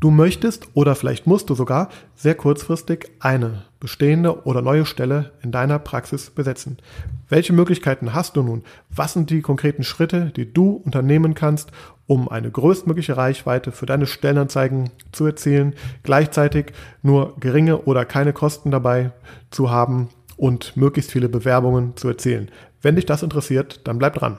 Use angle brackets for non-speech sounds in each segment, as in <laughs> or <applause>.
Du möchtest oder vielleicht musst du sogar sehr kurzfristig eine bestehende oder neue Stelle in deiner Praxis besetzen. Welche Möglichkeiten hast du nun? Was sind die konkreten Schritte, die du unternehmen kannst, um eine größtmögliche Reichweite für deine Stellenanzeigen zu erzielen, gleichzeitig nur geringe oder keine Kosten dabei zu haben und möglichst viele Bewerbungen zu erzielen? Wenn dich das interessiert, dann bleib dran.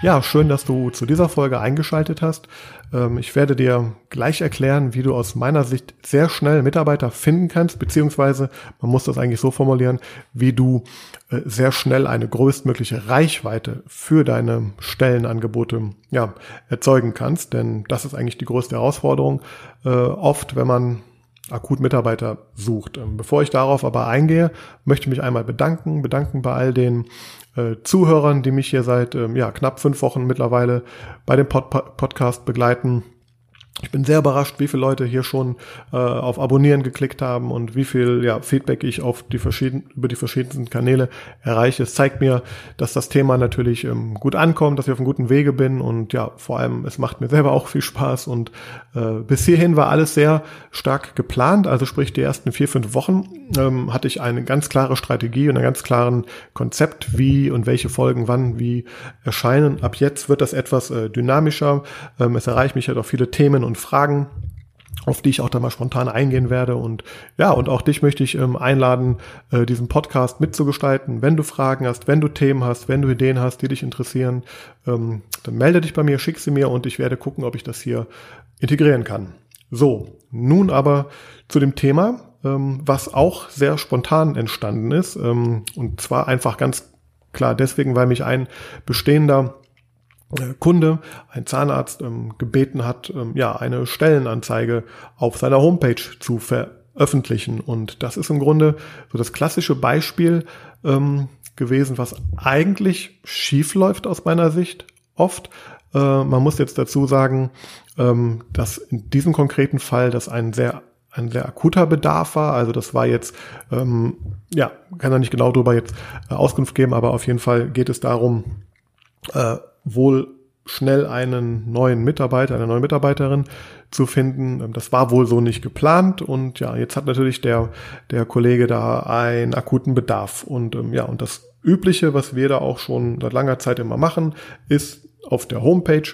Ja, schön, dass du zu dieser Folge eingeschaltet hast. Ähm, ich werde dir gleich erklären, wie du aus meiner Sicht sehr schnell Mitarbeiter finden kannst, beziehungsweise man muss das eigentlich so formulieren, wie du äh, sehr schnell eine größtmögliche Reichweite für deine Stellenangebote ja, erzeugen kannst. Denn das ist eigentlich die größte Herausforderung. Äh, oft, wenn man akut Mitarbeiter sucht. Ähm, bevor ich darauf aber eingehe, möchte ich mich einmal bedanken, bedanken bei all den äh, Zuhörern, die mich hier seit ähm, ja, knapp fünf Wochen mittlerweile bei dem Pod Podcast begleiten. Ich bin sehr überrascht, wie viele Leute hier schon äh, auf Abonnieren geklickt haben und wie viel ja, Feedback ich auf die verschiedenen, über die verschiedensten Kanäle erreiche. Es zeigt mir, dass das Thema natürlich ähm, gut ankommt, dass ich auf einem guten Wege bin und ja, vor allem, es macht mir selber <laughs> auch viel Spaß und äh, bis hierhin war alles sehr stark geplant. Also sprich, die ersten vier, fünf Wochen ähm, hatte ich eine ganz klare Strategie und ein ganz klaren Konzept, wie und welche Folgen wann wie erscheinen. Ab jetzt wird das etwas äh, dynamischer. Ähm, es erreicht mich halt auch viele Themen und Fragen, auf die ich auch da mal spontan eingehen werde. Und ja, und auch dich möchte ich ähm, einladen, äh, diesen Podcast mitzugestalten. Wenn du Fragen hast, wenn du Themen hast, wenn du Ideen hast, die dich interessieren, ähm, dann melde dich bei mir, schick sie mir und ich werde gucken, ob ich das hier integrieren kann. So, nun aber zu dem Thema, ähm, was auch sehr spontan entstanden ist. Ähm, und zwar einfach ganz klar deswegen, weil mich ein bestehender Kunde, ein Zahnarzt ähm, gebeten hat, ähm, ja, eine Stellenanzeige auf seiner Homepage zu veröffentlichen. Und das ist im Grunde so das klassische Beispiel ähm, gewesen, was eigentlich schief läuft aus meiner Sicht oft. Äh, man muss jetzt dazu sagen, ähm, dass in diesem konkreten Fall das ein sehr ein sehr akuter Bedarf war. Also das war jetzt, ähm, ja, kann er nicht genau darüber jetzt äh, Auskunft geben, aber auf jeden Fall geht es darum, äh, wohl schnell einen neuen Mitarbeiter, eine neue Mitarbeiterin zu finden. Ähm, das war wohl so nicht geplant. Und ja, jetzt hat natürlich der, der Kollege da einen akuten Bedarf. Und ähm, ja, und das Übliche, was wir da auch schon seit langer Zeit immer machen, ist auf der Homepage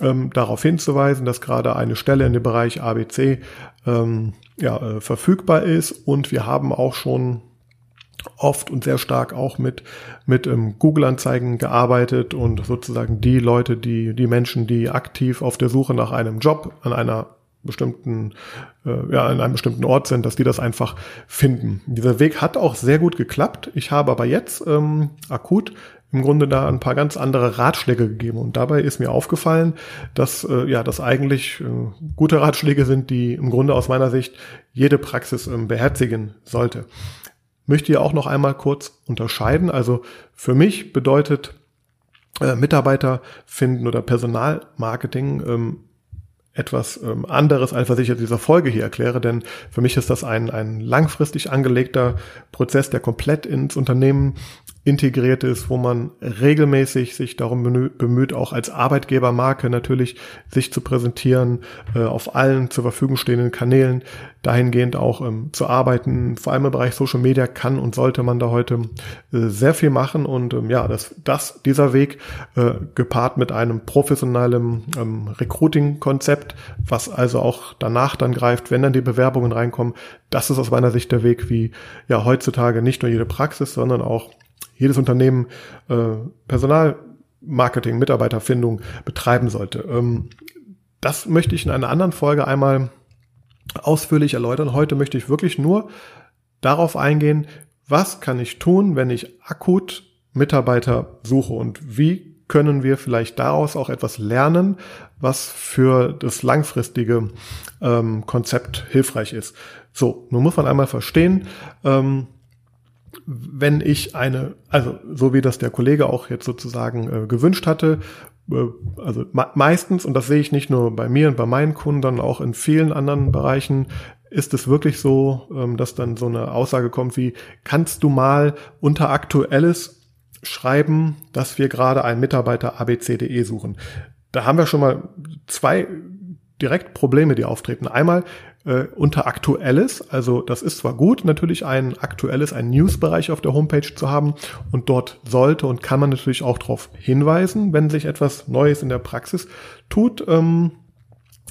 ähm, darauf hinzuweisen, dass gerade eine Stelle in dem Bereich ABC ähm, ja, äh, verfügbar ist. Und wir haben auch schon oft und sehr stark auch mit, mit ähm, Google-Anzeigen gearbeitet und sozusagen die Leute, die, die Menschen, die aktiv auf der Suche nach einem Job an einer bestimmten, äh, ja, in einem bestimmten Ort sind, dass die das einfach finden. Dieser Weg hat auch sehr gut geklappt. Ich habe aber jetzt ähm, akut im Grunde da ein paar ganz andere Ratschläge gegeben. Und dabei ist mir aufgefallen, dass äh, ja das eigentlich äh, gute Ratschläge sind, die im Grunde aus meiner Sicht jede Praxis ähm, beherzigen sollte möchte hier auch noch einmal kurz unterscheiden. Also für mich bedeutet äh, Mitarbeiter finden oder Personalmarketing ähm, etwas ähm, anderes, als was ich in dieser Folge hier erkläre, denn für mich ist das ein, ein langfristig angelegter Prozess, der komplett ins Unternehmen integriert ist, wo man regelmäßig sich darum bemüht, auch als Arbeitgebermarke natürlich sich zu präsentieren, äh, auf allen zur Verfügung stehenden Kanälen dahingehend auch ähm, zu arbeiten. Vor allem im Bereich Social Media kann und sollte man da heute äh, sehr viel machen und ähm, ja, das, das, dieser Weg äh, gepaart mit einem professionellen ähm, Recruiting-Konzept, was also auch danach dann greift, wenn dann die Bewerbungen reinkommen, das ist aus meiner Sicht der Weg, wie ja heutzutage nicht nur jede Praxis, sondern auch jedes Unternehmen äh, Personalmarketing, Mitarbeiterfindung betreiben sollte. Ähm, das möchte ich in einer anderen Folge einmal ausführlich erläutern. Heute möchte ich wirklich nur darauf eingehen, was kann ich tun, wenn ich akut Mitarbeiter suche und wie können wir vielleicht daraus auch etwas lernen, was für das langfristige ähm, Konzept hilfreich ist. So, nun muss man einmal verstehen, ähm, wenn ich eine, also so wie das der Kollege auch jetzt sozusagen äh, gewünscht hatte, äh, also meistens, und das sehe ich nicht nur bei mir und bei meinen Kunden, sondern auch in vielen anderen Bereichen, ist es wirklich so, ähm, dass dann so eine Aussage kommt wie, kannst du mal unter aktuelles schreiben, dass wir gerade einen Mitarbeiter ABCDE suchen. Da haben wir schon mal zwei direkt Probleme, die auftreten. Einmal äh, unter Aktuelles, also das ist zwar gut, natürlich ein aktuelles, ein News-Bereich auf der Homepage zu haben und dort sollte und kann man natürlich auch darauf hinweisen, wenn sich etwas Neues in der Praxis tut. Ähm,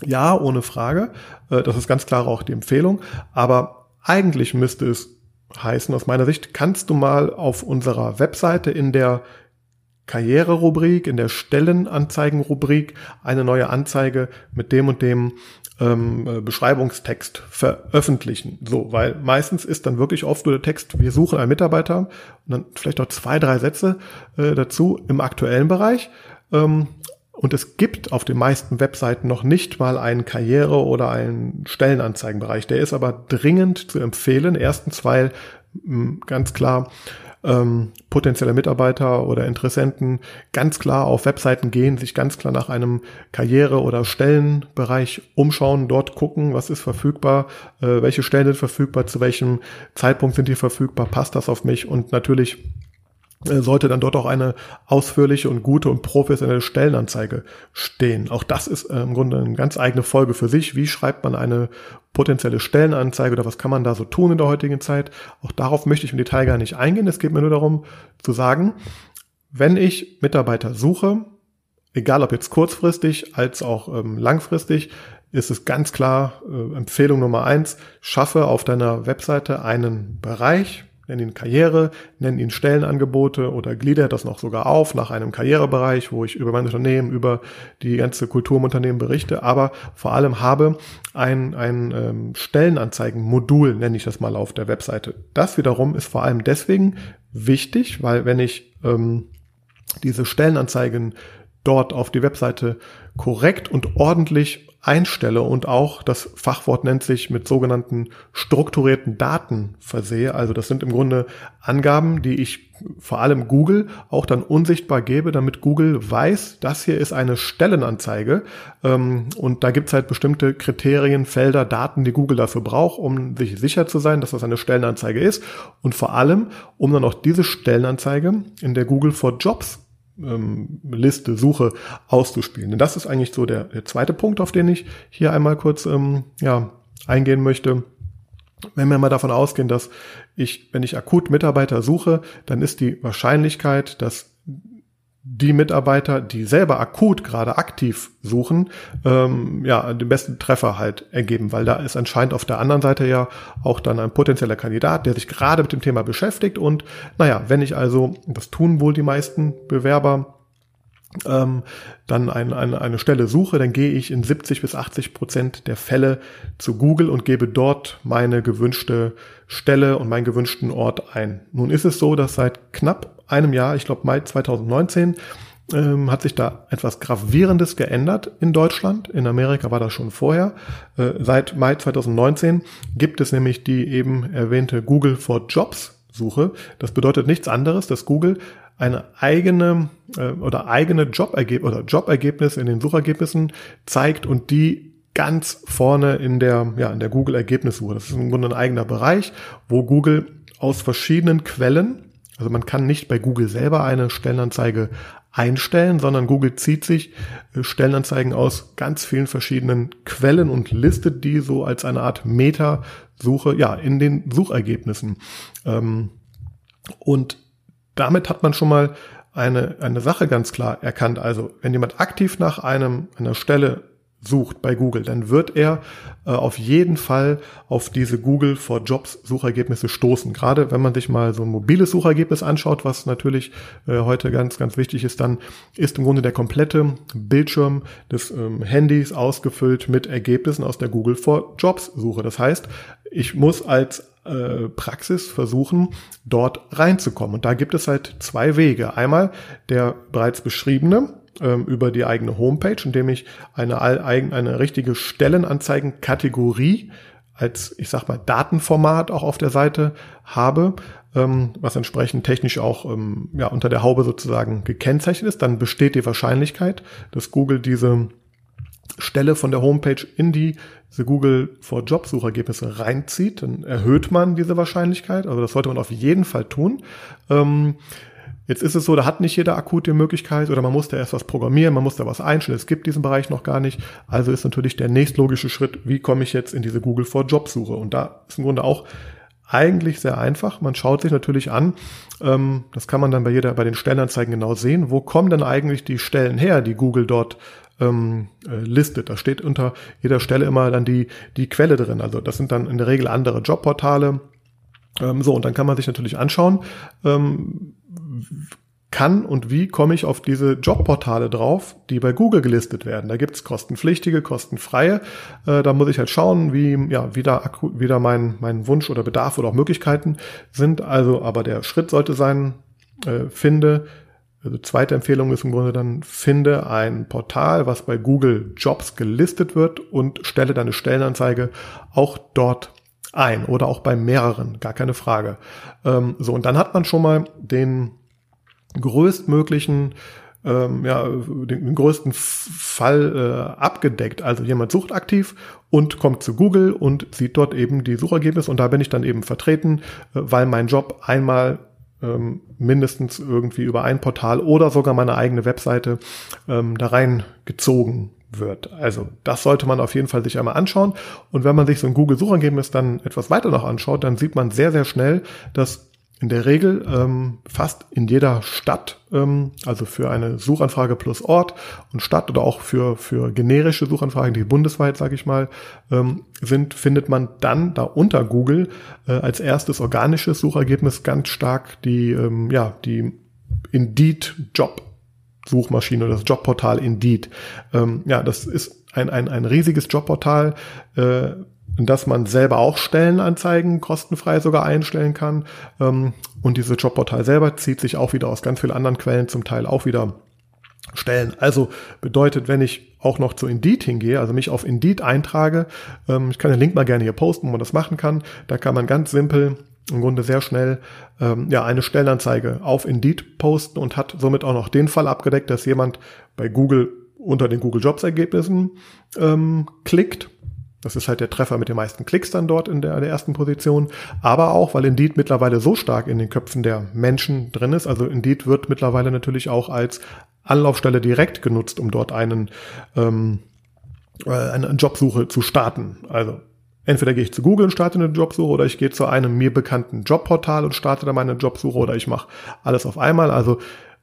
ja, ohne Frage. Äh, das ist ganz klar auch die Empfehlung. Aber eigentlich müsste es heißen, aus meiner Sicht, kannst du mal auf unserer Webseite in der Karriere-Rubrik, in der Stellenanzeigen-Rubrik eine neue Anzeige mit dem und dem ähm, äh, Beschreibungstext veröffentlichen. So, weil meistens ist dann wirklich oft nur der Text, wir suchen einen Mitarbeiter und dann vielleicht noch zwei, drei Sätze äh, dazu im aktuellen Bereich. Ähm, und es gibt auf den meisten Webseiten noch nicht mal einen Karriere- oder einen Stellenanzeigenbereich. Der ist aber dringend zu empfehlen. Erstens, weil ganz klar ähm, potenzielle Mitarbeiter oder Interessenten ganz klar auf Webseiten gehen, sich ganz klar nach einem Karriere- oder Stellenbereich umschauen, dort gucken, was ist verfügbar, äh, welche Stellen sind verfügbar, zu welchem Zeitpunkt sind die verfügbar, passt das auf mich? Und natürlich sollte dann dort auch eine ausführliche und gute und professionelle Stellenanzeige stehen. Auch das ist äh, im Grunde eine ganz eigene Folge für sich. Wie schreibt man eine potenzielle Stellenanzeige oder was kann man da so tun in der heutigen Zeit? Auch darauf möchte ich im Detail gar nicht eingehen. Es geht mir nur darum zu sagen, wenn ich Mitarbeiter suche, egal ob jetzt kurzfristig als auch ähm, langfristig, ist es ganz klar äh, Empfehlung Nummer eins, schaffe auf deiner Webseite einen Bereich, nenn ihn Karriere, nenn ihn Stellenangebote oder glieder das noch sogar auf nach einem Karrierebereich, wo ich über mein Unternehmen, über die ganze Kultur im Unternehmen berichte, aber vor allem habe ein, ein ähm, Stellenanzeigenmodul, nenne ich das mal auf der Webseite. Das wiederum ist vor allem deswegen wichtig, weil wenn ich ähm, diese Stellenanzeigen dort auf die Webseite korrekt und ordentlich einstelle und auch das Fachwort nennt sich mit sogenannten strukturierten Daten versehe. Also das sind im Grunde Angaben, die ich vor allem Google auch dann unsichtbar gebe, damit Google weiß, das hier ist eine Stellenanzeige. Ähm, und da gibt es halt bestimmte Kriterien, Felder, Daten, die Google dafür braucht, um sich sicher zu sein, dass das eine Stellenanzeige ist. Und vor allem, um dann auch diese Stellenanzeige in der Google for Jobs ähm, Liste, Suche auszuspielen. Denn das ist eigentlich so der, der zweite Punkt, auf den ich hier einmal kurz ähm, ja, eingehen möchte. Wenn wir mal davon ausgehen, dass ich, wenn ich akut Mitarbeiter suche, dann ist die Wahrscheinlichkeit, dass die Mitarbeiter, die selber akut gerade aktiv suchen, ähm, ja, den besten Treffer halt ergeben, weil da ist anscheinend auf der anderen Seite ja auch dann ein potenzieller Kandidat, der sich gerade mit dem Thema beschäftigt. Und naja, wenn ich also, das tun wohl die meisten Bewerber, ähm, dann ein, eine, eine Stelle suche, dann gehe ich in 70 bis 80 Prozent der Fälle zu Google und gebe dort meine gewünschte Stelle und meinen gewünschten Ort ein. Nun ist es so, dass seit knapp einem Jahr, ich glaube Mai 2019, ähm, hat sich da etwas Gravierendes geändert in Deutschland. In Amerika war das schon vorher. Äh, seit Mai 2019 gibt es nämlich die eben erwähnte Google for Jobs Suche. Das bedeutet nichts anderes, dass Google eine eigene äh, oder eigene Jobergebnis oder Jobergebnis in den Suchergebnissen zeigt und die ganz vorne in der, ja, in der Google Ergebnissuche. Das ist im Grunde ein eigener Bereich, wo Google aus verschiedenen Quellen also man kann nicht bei Google selber eine Stellenanzeige einstellen, sondern Google zieht sich äh, Stellenanzeigen aus ganz vielen verschiedenen Quellen und listet die so als eine Art Meta-Suche, ja, in den Suchergebnissen. Ähm, und damit hat man schon mal eine, eine Sache ganz klar erkannt. Also, wenn jemand aktiv nach einem, einer Stelle sucht bei Google, dann wird er äh, auf jeden Fall auf diese Google for Jobs Suchergebnisse stoßen. Gerade wenn man sich mal so ein mobiles Suchergebnis anschaut, was natürlich äh, heute ganz, ganz wichtig ist, dann ist im Grunde der komplette Bildschirm des ähm, Handys ausgefüllt mit Ergebnissen aus der Google for Jobs Suche. Das heißt, ich muss als äh, Praxis versuchen, dort reinzukommen. Und da gibt es halt zwei Wege. Einmal der bereits beschriebene, ähm, über die eigene Homepage, indem ich eine, eine richtige Stellenanzeigenkategorie als, ich sag mal, Datenformat auch auf der Seite habe, ähm, was entsprechend technisch auch ähm, ja, unter der Haube sozusagen gekennzeichnet ist, dann besteht die Wahrscheinlichkeit, dass Google diese Stelle von der Homepage in die diese Google for Job Suchergebnisse reinzieht, dann erhöht man diese Wahrscheinlichkeit. Also das sollte man auf jeden Fall tun. Ähm, Jetzt ist es so, da hat nicht jeder akut die Möglichkeit oder man muss da erst was programmieren, man muss da was einstellen. Es gibt diesen Bereich noch gar nicht. Also ist natürlich der nächstlogische Schritt, wie komme ich jetzt in diese Google for Job Suche? Und da ist im Grunde auch eigentlich sehr einfach. Man schaut sich natürlich an, ähm, das kann man dann bei jeder, bei den Stellenanzeigen genau sehen, wo kommen denn eigentlich die Stellen her, die Google dort ähm, äh, listet. Da steht unter jeder Stelle immer dann die, die Quelle drin. Also das sind dann in der Regel andere Jobportale. Ähm, so, und dann kann man sich natürlich anschauen, ähm, kann und wie komme ich auf diese Jobportale drauf, die bei Google gelistet werden. Da gibt's kostenpflichtige, kostenfreie. Äh, da muss ich halt schauen, wie, ja, wie da, wie da mein, mein Wunsch oder Bedarf oder auch Möglichkeiten sind. Also, aber der Schritt sollte sein, äh, finde, also zweite Empfehlung ist im Grunde dann, finde ein Portal, was bei Google Jobs gelistet wird und stelle deine Stellenanzeige auch dort ein oder auch bei mehreren, gar keine Frage. Ähm, so, und dann hat man schon mal den größtmöglichen ähm, ja, den, größten Fall äh, abgedeckt. Also jemand sucht aktiv und kommt zu Google und sieht dort eben die Suchergebnisse und da bin ich dann eben vertreten, äh, weil mein Job einmal ähm, mindestens irgendwie über ein Portal oder sogar meine eigene Webseite ähm, da reingezogen wird. Also das sollte man auf jeden Fall sich einmal anschauen. Und wenn man sich so ein Google-Suchergebnis dann etwas weiter noch anschaut, dann sieht man sehr, sehr schnell, dass in der Regel ähm, fast in jeder Stadt, ähm, also für eine Suchanfrage plus Ort und Stadt oder auch für, für generische Suchanfragen, die bundesweit, sage ich mal, ähm, sind, findet man dann da unter Google äh, als erstes organisches Suchergebnis ganz stark die, ähm, ja, die Indeed Job Suchmaschine oder das Jobportal Indeed. Ähm, ja, das ist ein, ein, ein riesiges Jobportal, äh, dass man selber auch Stellenanzeigen kostenfrei sogar einstellen kann. Ähm, und dieses Jobportal selber zieht sich auch wieder aus ganz vielen anderen Quellen, zum Teil auch wieder Stellen. Also bedeutet, wenn ich auch noch zu Indeed hingehe, also mich auf Indeed eintrage, ähm, ich kann den Link mal gerne hier posten, wo man das machen kann, da kann man ganz simpel im Grunde sehr schnell ähm, ja eine Stellenanzeige auf Indeed posten und hat somit auch noch den Fall abgedeckt, dass jemand bei Google unter den Google Jobs Ergebnissen ähm, klickt das ist halt der Treffer mit den meisten Klicks dann dort in der, der ersten Position. Aber auch, weil Indeed mittlerweile so stark in den Köpfen der Menschen drin ist. Also Indeed wird mittlerweile natürlich auch als Anlaufstelle direkt genutzt, um dort einen, ähm, äh, eine Jobsuche zu starten. Also entweder gehe ich zu Google und starte eine Jobsuche oder ich gehe zu einem mir bekannten Jobportal und starte da meine Jobsuche oder ich mache alles auf einmal. Also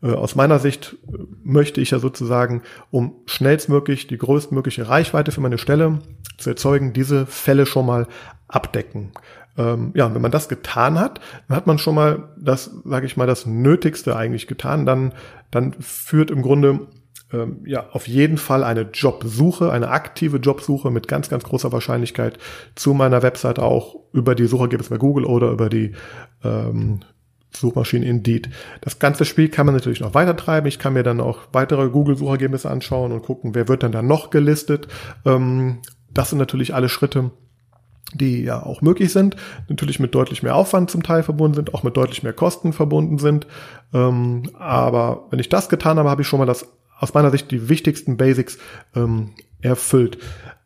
aus meiner Sicht äh, möchte ich ja sozusagen, um schnellstmöglich die größtmögliche Reichweite für meine Stelle zu erzeugen, diese Fälle schon mal abdecken. Ähm, ja, wenn man das getan hat, dann hat man schon mal das, sage ich mal, das Nötigste eigentlich getan. Dann, dann führt im Grunde ähm, ja auf jeden Fall eine Jobsuche, eine aktive Jobsuche mit ganz, ganz großer Wahrscheinlichkeit zu meiner Webseite auch über die Suchergebnisse bei Google oder über die ähm, Suchmaschine Indeed. Das ganze Spiel kann man natürlich noch weiter treiben. Ich kann mir dann auch weitere Google-Suchergebnisse anschauen und gucken, wer wird dann da noch gelistet. Ähm, das sind natürlich alle Schritte, die ja auch möglich sind, natürlich mit deutlich mehr Aufwand zum Teil verbunden sind, auch mit deutlich mehr Kosten verbunden sind. Ähm, aber wenn ich das getan habe, habe ich schon mal das aus meiner Sicht die wichtigsten Basics ähm, erfüllt.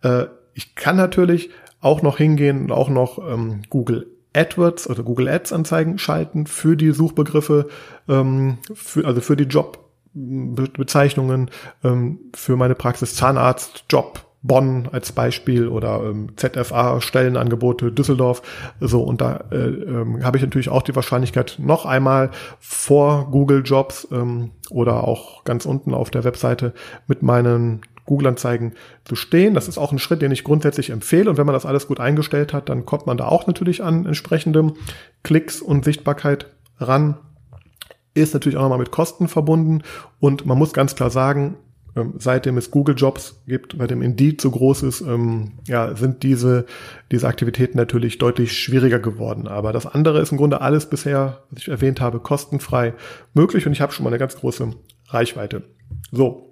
Äh, ich kann natürlich auch noch hingehen und auch noch ähm, Google AdWords oder Google Ads Anzeigen schalten für die Suchbegriffe, ähm, für, also für die Jobbezeichnungen, ähm, für meine Praxis Zahnarzt, Job, Bonn als Beispiel oder ähm, ZFA Stellenangebote Düsseldorf so und da äh, ähm, habe ich natürlich auch die Wahrscheinlichkeit noch einmal vor Google Jobs ähm, oder auch ganz unten auf der Webseite mit meinen Google-Anzeigen zu stehen. Das ist auch ein Schritt, den ich grundsätzlich empfehle. Und wenn man das alles gut eingestellt hat, dann kommt man da auch natürlich an entsprechendem Klicks und Sichtbarkeit ran. Ist natürlich auch nochmal mit Kosten verbunden. Und man muss ganz klar sagen, ähm, seitdem es Google Jobs gibt, bei dem Indeed so groß ist, ähm, ja, sind diese, diese Aktivitäten natürlich deutlich schwieriger geworden. Aber das andere ist im Grunde alles bisher, was ich erwähnt habe, kostenfrei möglich und ich habe schon mal eine ganz große Reichweite. So,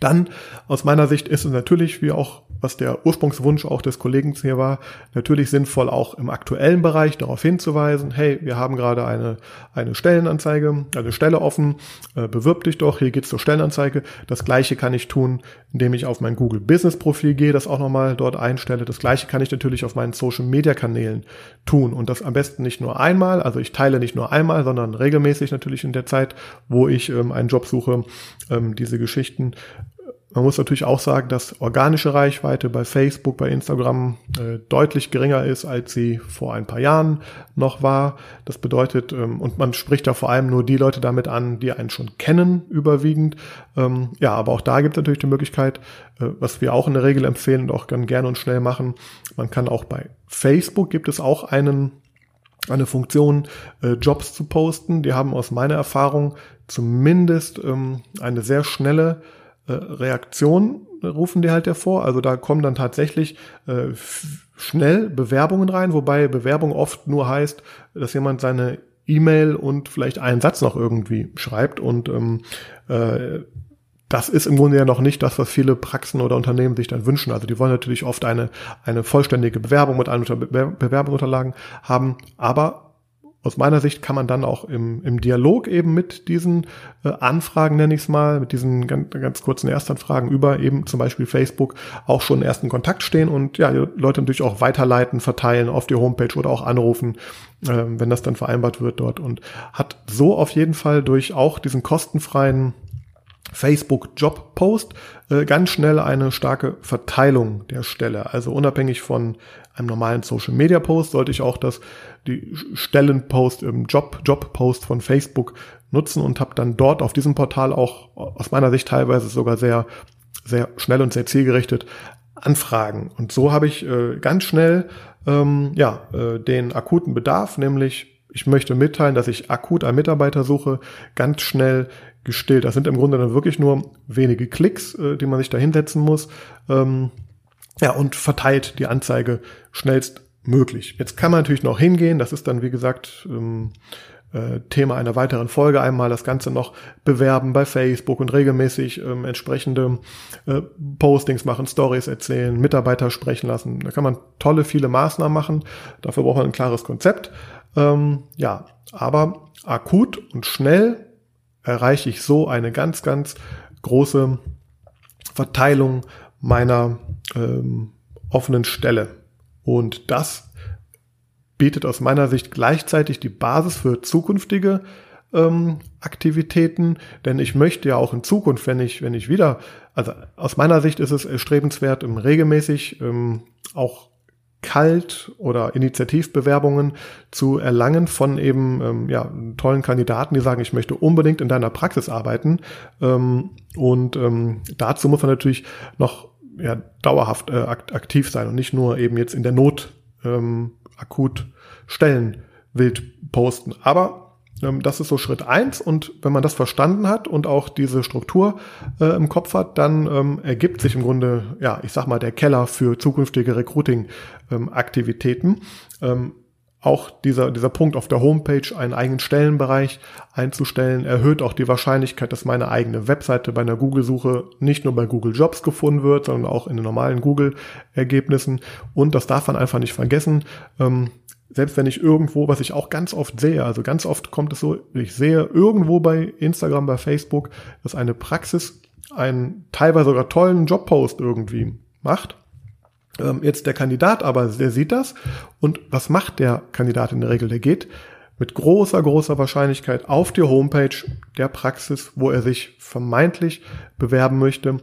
dann aus meiner Sicht ist es natürlich, wie auch was der Ursprungswunsch auch des Kollegen hier war, natürlich sinnvoll auch im aktuellen Bereich darauf hinzuweisen, hey, wir haben gerade eine, eine Stellenanzeige, eine Stelle offen, äh, bewirb dich doch, hier geht's zur Stellenanzeige. Das gleiche kann ich tun, indem ich auf mein Google Business Profil gehe, das auch nochmal dort einstelle. Das gleiche kann ich natürlich auf meinen Social Media Kanälen tun und das am besten nicht nur einmal, also ich teile nicht nur einmal, sondern regelmäßig natürlich in der Zeit, wo ich ähm, einen Job suche, ähm, diese Geschichten man muss natürlich auch sagen, dass organische Reichweite bei Facebook, bei Instagram äh, deutlich geringer ist, als sie vor ein paar Jahren noch war. Das bedeutet, ähm, und man spricht da vor allem nur die Leute damit an, die einen schon kennen, überwiegend. Ähm, ja, aber auch da gibt es natürlich die Möglichkeit, äh, was wir auch in der Regel empfehlen und auch ganz gerne und schnell machen. Man kann auch bei Facebook gibt es auch einen eine Funktion, äh, Jobs zu posten. Die haben aus meiner Erfahrung zumindest ähm, eine sehr schnelle äh, Reaktion rufen die halt hervor. Also da kommen dann tatsächlich äh, schnell Bewerbungen rein, wobei Bewerbung oft nur heißt, dass jemand seine E-Mail und vielleicht einen Satz noch irgendwie schreibt und ähm, äh, das ist im Grunde ja noch nicht das, was viele Praxen oder Unternehmen sich dann wünschen. Also die wollen natürlich oft eine, eine vollständige Bewerbung mit allen Bewerbungsunterlagen haben, aber aus meiner Sicht kann man dann auch im, im Dialog eben mit diesen äh, Anfragen, nenne ich es mal, mit diesen ganz, ganz kurzen Erstanfragen über eben zum Beispiel Facebook auch schon ersten Kontakt stehen und ja, Leute natürlich auch weiterleiten, verteilen auf die Homepage oder auch anrufen, äh, wenn das dann vereinbart wird dort. Und hat so auf jeden Fall durch auch diesen kostenfreien Facebook Job Post äh, ganz schnell eine starke Verteilung der Stelle. Also unabhängig von einem normalen Social Media Post sollte ich auch das die Stellenpost im Job Job Post von Facebook nutzen und habe dann dort auf diesem Portal auch aus meiner Sicht teilweise sogar sehr sehr schnell und sehr zielgerichtet Anfragen. Und so habe ich äh, ganz schnell ähm, ja äh, den akuten Bedarf, nämlich ich möchte mitteilen, dass ich akut einen Mitarbeiter suche, ganz schnell gestillt. Das sind im Grunde dann wirklich nur wenige Klicks, äh, die man sich da hinsetzen muss. Ähm, ja, und verteilt die Anzeige schnellstmöglich. Jetzt kann man natürlich noch hingehen, das ist dann, wie gesagt, ähm, äh, Thema einer weiteren Folge einmal das Ganze noch bewerben bei Facebook und regelmäßig ähm, entsprechende äh, Postings machen, Stories erzählen, Mitarbeiter sprechen lassen. Da kann man tolle, viele Maßnahmen machen. Dafür braucht man ein klares Konzept. Ähm, ja, aber akut und schnell erreiche ich so eine ganz, ganz große Verteilung meiner ähm, offenen Stelle. Und das bietet aus meiner Sicht gleichzeitig die Basis für zukünftige ähm, Aktivitäten, denn ich möchte ja auch in Zukunft, wenn ich, wenn ich wieder, also aus meiner Sicht ist es erstrebenswert, regelmäßig ähm, auch kalt oder Initiativbewerbungen zu erlangen von eben ähm, ja, tollen Kandidaten, die sagen, ich möchte unbedingt in deiner Praxis arbeiten. Ähm, und ähm, dazu muss man natürlich noch ja, dauerhaft äh, aktiv sein und nicht nur eben jetzt in der Not ähm, akut Stellen wild posten. Aber das ist so Schritt eins und wenn man das verstanden hat und auch diese Struktur äh, im Kopf hat, dann ähm, ergibt sich im Grunde, ja, ich sag mal, der Keller für zukünftige Recruiting-Aktivitäten. Ähm, auch dieser, dieser Punkt auf der Homepage, einen eigenen Stellenbereich einzustellen, erhöht auch die Wahrscheinlichkeit, dass meine eigene Webseite bei einer Google-Suche nicht nur bei Google Jobs gefunden wird, sondern auch in den normalen Google-Ergebnissen. Und das darf man einfach nicht vergessen. Ähm, selbst wenn ich irgendwo, was ich auch ganz oft sehe, also ganz oft kommt es so, ich sehe irgendwo bei Instagram, bei Facebook, dass eine Praxis einen teilweise sogar tollen Jobpost irgendwie macht. Ähm, jetzt der Kandidat aber, der sieht das und was macht der Kandidat in der Regel? Der geht mit großer, großer Wahrscheinlichkeit auf die Homepage der Praxis, wo er sich vermeintlich bewerben möchte,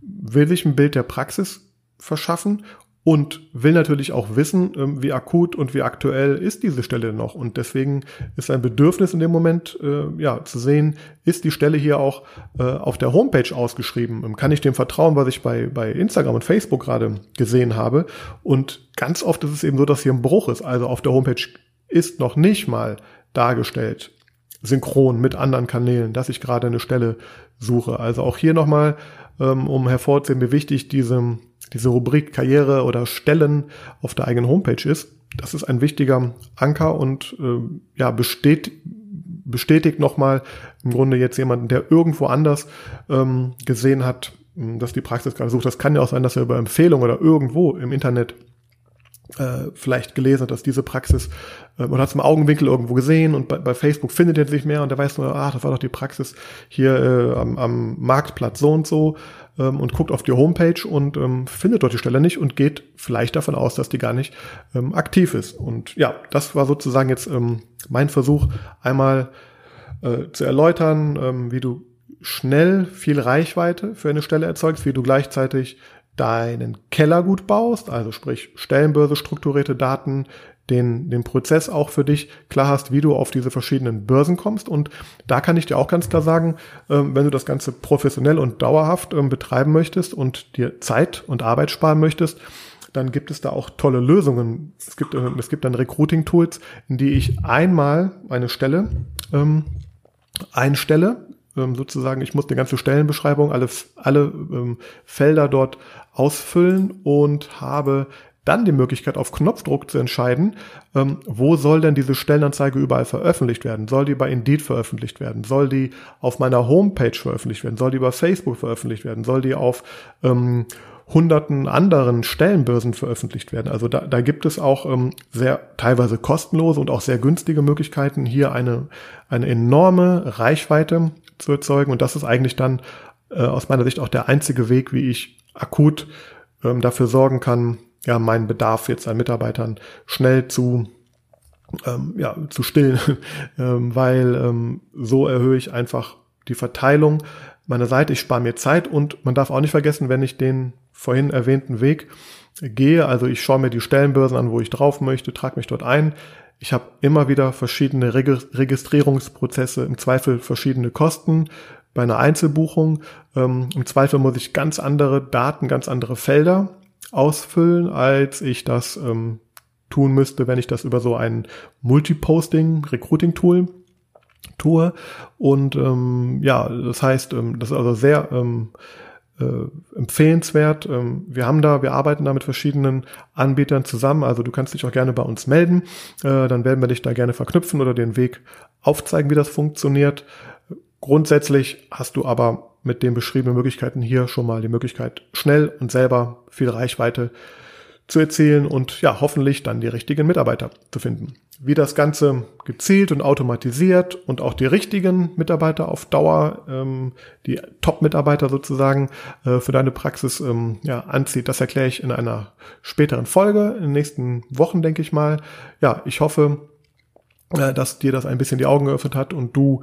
will sich ein Bild der Praxis verschaffen und will natürlich auch wissen, ähm, wie akut und wie aktuell ist diese Stelle noch. Und deswegen ist ein Bedürfnis in dem Moment, äh, ja, zu sehen, ist die Stelle hier auch äh, auf der Homepage ausgeschrieben? Ähm, kann ich dem vertrauen, was ich bei, bei Instagram und Facebook gerade gesehen habe? Und ganz oft ist es eben so, dass hier ein Bruch ist. Also auf der Homepage ist noch nicht mal dargestellt, synchron mit anderen Kanälen, dass ich gerade eine Stelle suche. Also auch hier nochmal, ähm, um hervorzuheben, wie wichtig diese diese Rubrik Karriere oder Stellen auf der eigenen Homepage ist. Das ist ein wichtiger Anker und äh, ja, besteht, bestätigt nochmal im Grunde jetzt jemanden, der irgendwo anders ähm, gesehen hat, hm, dass die Praxis gerade sucht. Das kann ja auch sein, dass er über Empfehlung oder irgendwo im Internet äh, vielleicht gelesen hat, dass diese Praxis äh, oder hat es im Augenwinkel irgendwo gesehen und bei, bei Facebook findet er sich mehr und der weiß nur, ach, das war doch die Praxis hier äh, am, am Marktplatz so und so ähm, und guckt auf die Homepage und ähm, findet dort die Stelle nicht und geht vielleicht davon aus, dass die gar nicht ähm, aktiv ist. Und ja, das war sozusagen jetzt ähm, mein Versuch, einmal äh, zu erläutern, ähm, wie du schnell viel Reichweite für eine Stelle erzeugst, wie du gleichzeitig deinen Keller gut baust, also sprich Stellenbörse, strukturierte Daten, den, den Prozess auch für dich klar hast, wie du auf diese verschiedenen Börsen kommst. Und da kann ich dir auch ganz klar sagen, ähm, wenn du das Ganze professionell und dauerhaft ähm, betreiben möchtest und dir Zeit und Arbeit sparen möchtest, dann gibt es da auch tolle Lösungen. Es gibt, äh, es gibt dann Recruiting-Tools, in die ich einmal eine Stelle ähm, einstelle, ähm, sozusagen, ich muss die ganze Stellenbeschreibung, alle, alle ähm, Felder dort ausfüllen und habe dann die Möglichkeit auf Knopfdruck zu entscheiden, ähm, wo soll denn diese Stellenanzeige überall veröffentlicht werden? Soll die bei Indeed veröffentlicht werden? Soll die auf meiner Homepage veröffentlicht werden? Soll die bei Facebook veröffentlicht werden? Soll die auf ähm, hunderten anderen Stellenbörsen veröffentlicht werden? Also da, da gibt es auch ähm, sehr teilweise kostenlose und auch sehr günstige Möglichkeiten, hier eine, eine enorme Reichweite zu erzeugen. Und das ist eigentlich dann äh, aus meiner Sicht auch der einzige Weg, wie ich akut ähm, dafür sorgen kann, ja, meinen Bedarf jetzt an Mitarbeitern schnell zu ähm, ja, zu stillen, <laughs> ähm, weil ähm, so erhöhe ich einfach die Verteilung meiner Seite. Ich spare mir Zeit und man darf auch nicht vergessen, wenn ich den vorhin erwähnten Weg gehe, also ich schaue mir die Stellenbörsen an, wo ich drauf möchte, trage mich dort ein. Ich habe immer wieder verschiedene Registrierungsprozesse, im Zweifel verschiedene Kosten bei einer Einzelbuchung. Ähm, Im Zweifel muss ich ganz andere Daten, ganz andere Felder ausfüllen, als ich das ähm, tun müsste, wenn ich das über so ein Multiposting Recruiting Tool tue. Und ähm, ja, das heißt, ähm, das ist also sehr ähm, äh, empfehlenswert. Ähm, wir haben da, wir arbeiten da mit verschiedenen Anbietern zusammen. Also du kannst dich auch gerne bei uns melden. Äh, dann werden wir dich da gerne verknüpfen oder den Weg aufzeigen, wie das funktioniert. Grundsätzlich hast du aber mit den beschriebenen Möglichkeiten hier schon mal die Möglichkeit, schnell und selber viel Reichweite zu erzielen und ja, hoffentlich dann die richtigen Mitarbeiter zu finden. Wie das Ganze gezielt und automatisiert und auch die richtigen Mitarbeiter auf Dauer, ähm, die Top-Mitarbeiter sozusagen äh, für deine Praxis ähm, ja, anzieht, das erkläre ich in einer späteren Folge, in den nächsten Wochen, denke ich mal. Ja, ich hoffe, äh, dass dir das ein bisschen die Augen geöffnet hat und du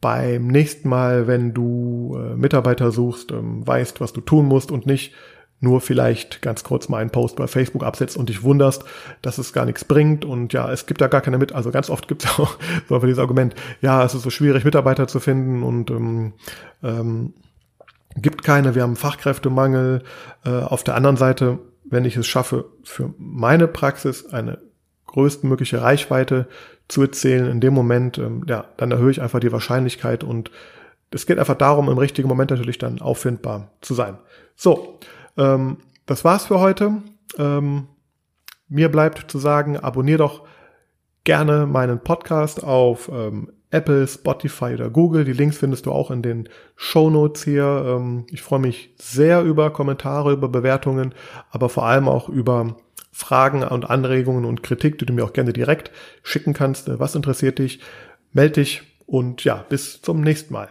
beim nächsten Mal, wenn du äh, Mitarbeiter suchst, ähm, weißt, was du tun musst und nicht nur vielleicht ganz kurz mal einen Post bei Facebook absetzt und dich wunderst, dass es gar nichts bringt und ja, es gibt da gar keine mit, also ganz oft gibt es <laughs> auch so einfach dieses Argument, ja, es ist so schwierig, Mitarbeiter zu finden und ähm, ähm, gibt keine, wir haben Fachkräftemangel. Äh, auf der anderen Seite, wenn ich es schaffe, für meine Praxis eine größtmögliche Reichweite zu erzählen, in dem Moment, ähm, ja, dann erhöhe ich einfach die Wahrscheinlichkeit und es geht einfach darum, im richtigen Moment natürlich dann auffindbar zu sein. So, ähm, das war's für heute. Ähm, mir bleibt zu sagen, abonnier doch gerne meinen Podcast auf ähm, Apple, Spotify oder Google. Die Links findest du auch in den Show Notes hier. Ähm, ich freue mich sehr über Kommentare, über Bewertungen, aber vor allem auch über Fragen und Anregungen und Kritik, die du mir auch gerne direkt schicken kannst. Was interessiert dich? Meld dich und ja, bis zum nächsten Mal.